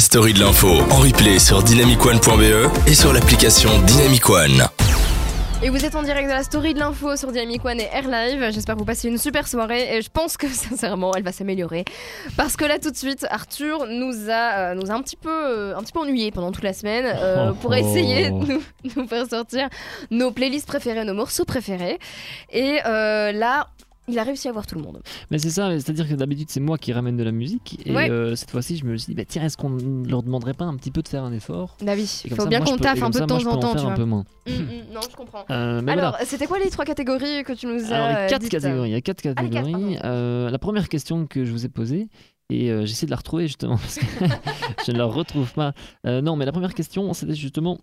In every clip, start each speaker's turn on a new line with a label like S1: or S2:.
S1: la story de l'info en replay sur dynamicone.be et sur l'application Dynamic One.
S2: Et vous êtes en direct de la story de l'info sur Dynamic One et Air Live. J'espère que vous passez une super soirée et je pense que sincèrement elle va s'améliorer. Parce que là tout de suite, Arthur nous a, euh, nous a un petit peu, euh, un petit peu ennuyé pendant toute la semaine euh, pour essayer de nous, nous faire sortir nos playlists préférées, nos morceaux préférés. Et euh, là, il a réussi à voir tout le monde.
S3: Mais c'est ça, c'est-à-dire que d'habitude c'est moi qui ramène de la musique et
S2: Ouais.
S3: euh, cette fois-ci je me suis dit bah, tiens est-ce qu'on leur demanderait pas un petit peu de faire un effort?
S2: Bah oui, il faut
S3: ça,
S2: bien qu'on taffe un peu de temps en temps,
S3: un peu moins.
S2: Hum, hum, non, je comprends.
S3: Euh, mais
S2: Alors,
S3: voilà.
S2: c'était quoi les trois catégories que tu nous as
S3: Alors, les quatre
S2: dites
S3: catégories. Il y a quatre
S2: Ah, quatre,
S3: catégories. Euh, la première question que je vous ai posée, et euh, j'essaie de la retrouver justement parce que je ne la retrouve pas. Euh, non, mais la première question, c'était justement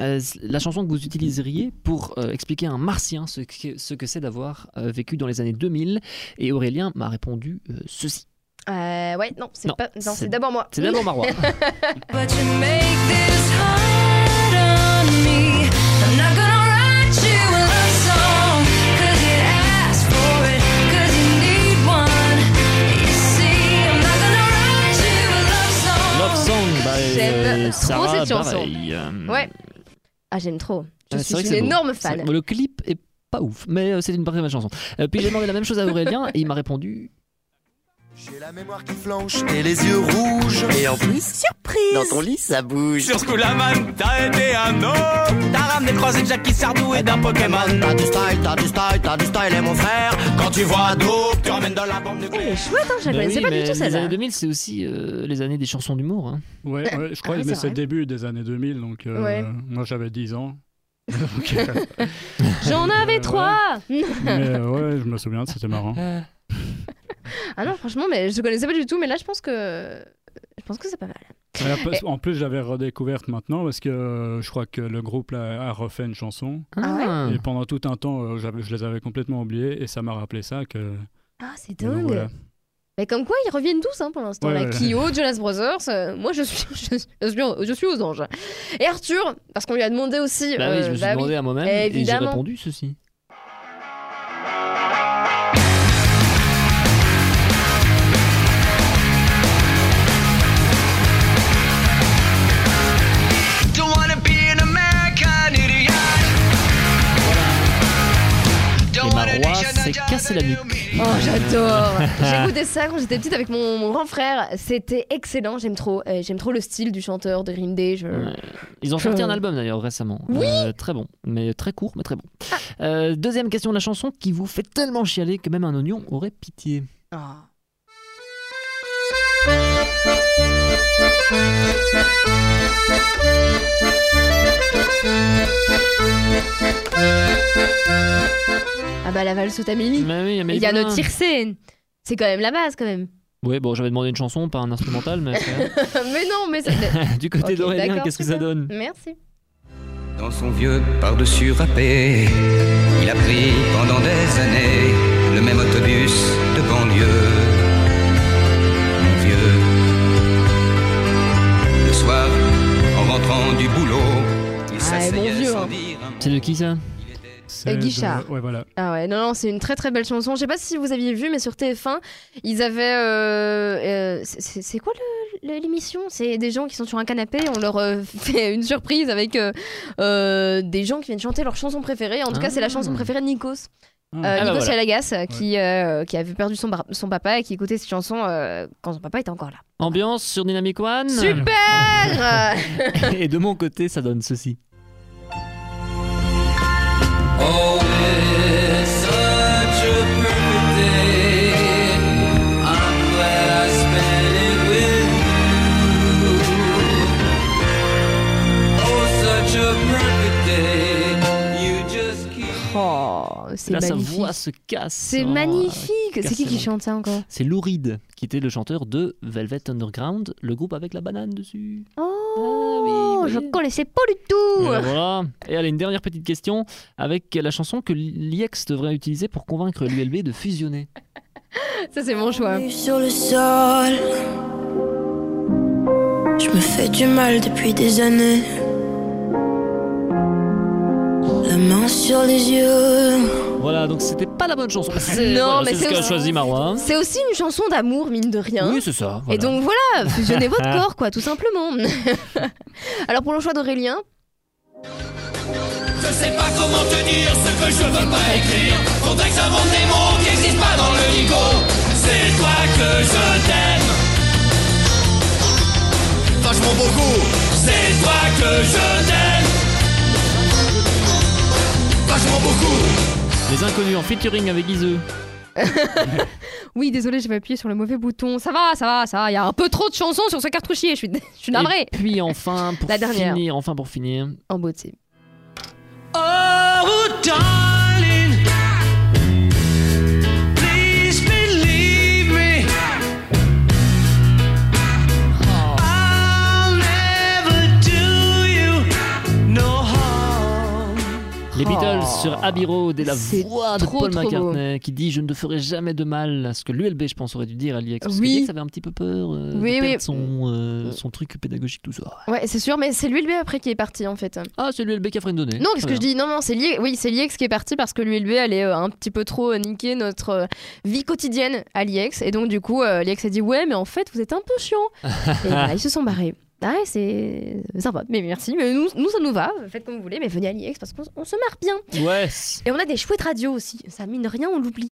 S3: euh, la chanson que vous utiliseriez pour euh, expliquer à un martien ce que, ce que c'est d'avoir euh, vécu dans les années 2000. Et Aurélien m'a répondu euh, ceci.
S2: Euh, ouais, non, c'est
S3: Non,
S2: pas. Non,
S3: c'est-
S2: c'est d'abord moi.
S3: C'est d'abord Marois.
S4: But you make this hard on me. I'm not gonna write you a love song. Cause you asked for it. Cause you need one. You see, I'm not gonna write you a love song.
S3: Love Song, bah,
S2: J'aime trop cette chanson. Ouais. Ah, j'aime trop. Je
S3: c'est
S2: suis une
S3: beau.
S2: énorme fan.
S3: Le clip est pas ouf, mais euh, c'est une très belle chanson. Euh, puis j'ai demandé la même chose à Aurélien et il m'a répondu
S5: J'ai la mémoire qui flanche et les yeux rouges. Et en plus, surprise, dans ton lit ça bouge.
S6: Sur ce coup-là, man, t'as été un homme. T'as ramené croisé de Jackie Sardou et d'un Pokémon.
S5: T'as du style, t'as du style, t'as du style et mon frère.
S6: Quand tu vois Dope, tu emmènes dans la bombe
S2: Elle
S6: nucléaire.
S2: est chouette, hein, je la
S3: Bah
S2: connaissais
S3: oui,
S2: pas du tout
S3: Les
S2: celle-là.
S3: années 2000, c'est aussi euh, les années des chansons d'humour. hein.
S7: Ouais, ouais, je crois,
S2: Ah,
S7: mais
S2: c'est
S7: le début des années 2000, donc euh,
S2: Ouais.
S7: moi j'avais 10 ans. Euh,
S2: J'en avais trois
S7: mais ouais, je me souviens, c'était marrant.
S2: Ah non, franchement, mais je connaissais pas du tout, mais là je pense que. Je pense que c'est pas mal.
S7: En plus, j'avais redécouverte maintenant parce que euh, je crois que le groupe là, a refait une chanson.
S2: Ah
S7: Et pendant tout un temps, euh, je les avais complètement oubliés et ça m'a rappelé ça. Que,
S2: Ah, c'est
S7: donc,
S2: dingue.
S7: voilà.
S2: Mais comme quoi, ils reviennent tous hein, pour l'instant.
S7: Ouais, ouais.
S2: Kyo, Jonas Brothers, euh, moi je suis, je, je suis, je suis aux anges. Et Arthur, parce qu'on lui a demandé aussi.
S3: Bah oui, je me suis
S2: bah oui.
S3: demandé à moi-même et j'ai
S2: Évidemment.
S3: répondu ceci. S'est cassé la nuque.
S2: Oh, j'adore! J'écoutais ça quand j'étais petite avec mon, mon grand frère. C'était excellent, j'aime trop. Euh, j'aime trop le style du chanteur de Green Day. Je...
S3: Ouais. Ils ont sorti un album d'ailleurs récemment.
S2: Oui.
S3: Euh, très bon, mais très court, mais très bon. Euh, deuxième question de la chanson qui vous fait tellement chialer que même un oignon aurait pitié.
S2: Ah. La valse Tamimi.
S3: Mais oui, mais
S2: Il y a notre tircé. C'est quand même la base quand même.
S3: Ouais, bon, j'avais demandé une chanson, pas un instrumental, mais
S2: mais non, mais ça.
S3: du côté
S2: Ok,
S3: d'Aurélien, qu'est-ce que ça donne
S2: Merci.
S8: Dans son vieux par-dessus râpé, il a pris pendant des années le même autobus de banlieue. Mon vieux, le soir, en rentrant du boulot, il
S2: Ah,
S8: s'asseyait
S2: vieux,
S8: sans
S2: hein.
S8: dire un
S3: C'est de qui ça?
S7: De-
S2: Guichard.
S7: Ouais, voilà.
S2: Ah ouais, non, non, c'est une très très belle chanson. Je sais pas si vous aviez vu, mais sur TF1, ils avaient. euh, euh, c'est- quoi l'émission? C'est des gens qui sont sur un canapé, on leur euh, fait une surprise avec euh, euh, des gens qui viennent chanter leur chanson préférée. En tout cas, c'est la
S3: Ah.
S2: chanson préférée de Nikos.
S7: Ah.
S2: Euh,
S3: Ah bah
S2: Nikos
S3: voilà.
S2: Chalagas, euh, qui, euh, qui avait perdu son, son papa et qui écoutait cette chanson euh, quand son papa était encore là.
S3: Ambiance sur Dynamic One
S2: Super
S3: Et de mon côté, ça donne ceci.
S6: Oh, it's such a perfect day. I'm glad I spent it with you. Oh, such a perfect day. You just keep.
S2: Oh, c'est
S3: Là, sa
S2: magnifique.
S3: voix se casse.
S2: C'est
S3: Oh,
S2: magnifique. C'est qui qui chante ça encore?
S3: C'est Lou Reed, qui était le chanteur de Velvet Underground, le groupe avec la banane dessus.
S2: Oh,
S3: Ah oui,
S2: je connaissais pas du tout.
S3: Et voilà. Et allez, une dernière petite question avec la chanson que l'IEX devrait utiliser pour convaincre l'ULB de fusionner.
S2: Ça, c'est mon choix.
S4: Sur le sol, je me fais du mal depuis des années. La mains sur les yeux.
S3: Voilà, donc c'était pas la bonne chanson. C'est-
S2: Non,
S3: voilà,
S2: mais
S3: c'est ce
S2: c'est
S3: qu'a
S2: aussi-
S3: choisi Marois.
S2: C'est aussi une chanson d'amour, mine de rien.
S3: Oui, c'est ça.
S2: Et
S3: voilà.
S2: donc voilà, fusionnez votre corps, quoi, tout simplement. Alors pour le choix d'Aurélien,
S6: Je sais pas comment te dire ce que je veux pas écrire. Faudrait que j'invente des mots qui existent pas dans le dico. C'est toi que je t'aime. Vachement beaucoup. C'est toi que je
S3: Les inconnus en featuring avec Guizeux.
S2: oui, désolé, j'avais appuyé sur le mauvais bouton. Ça va, ça va, ça va. Il y a un peu trop de chansons sur ce cartouchier. Je suis, je suis.
S3: Et puis enfin, pour
S2: La dernière.
S3: finir, enfin pour finir,
S2: En beauté.
S3: Les Beatles sur Abbey Road et la
S2: Oh.
S3: Voix de
S2: trop,
S3: Paul McCartney qui dit Je ne te ferai jamais de mal. Ce que l'ULB, je pense, aurait dû dire à l'IEX. Parce que
S2: Oui.
S3: l'IEX avait un petit peu peur euh,
S2: Oui,
S3: de
S2: oui.
S3: son, euh, son truc pédagogique, tout ça.
S2: Ouais, c'est sûr, mais c'est l'ULB après qui est parti en fait.
S3: Ah, c'est l'ULB qui a freiné.
S2: Non, qu'est-ce que je dis? Non, non, c'est l'IEX oui, qui est parti parce que l'ULB allait euh, un petit peu trop euh, niquer notre euh, vie quotidienne à l'IEX. Et donc, du coup, euh, l'IEX a dit Ouais, mais en fait, vous êtes un peu chiant. et voilà, ils se sont barrés. Ah ouais, c'est sympa. Mais merci. Mais nous, nous, ça nous va. Faites comme vous voulez, mais venez à l'IEX parce qu'on on se marre bien.
S3: Ouais.
S2: Et on a des chouettes radios aussi. Ça, mine rien, on l'oublie.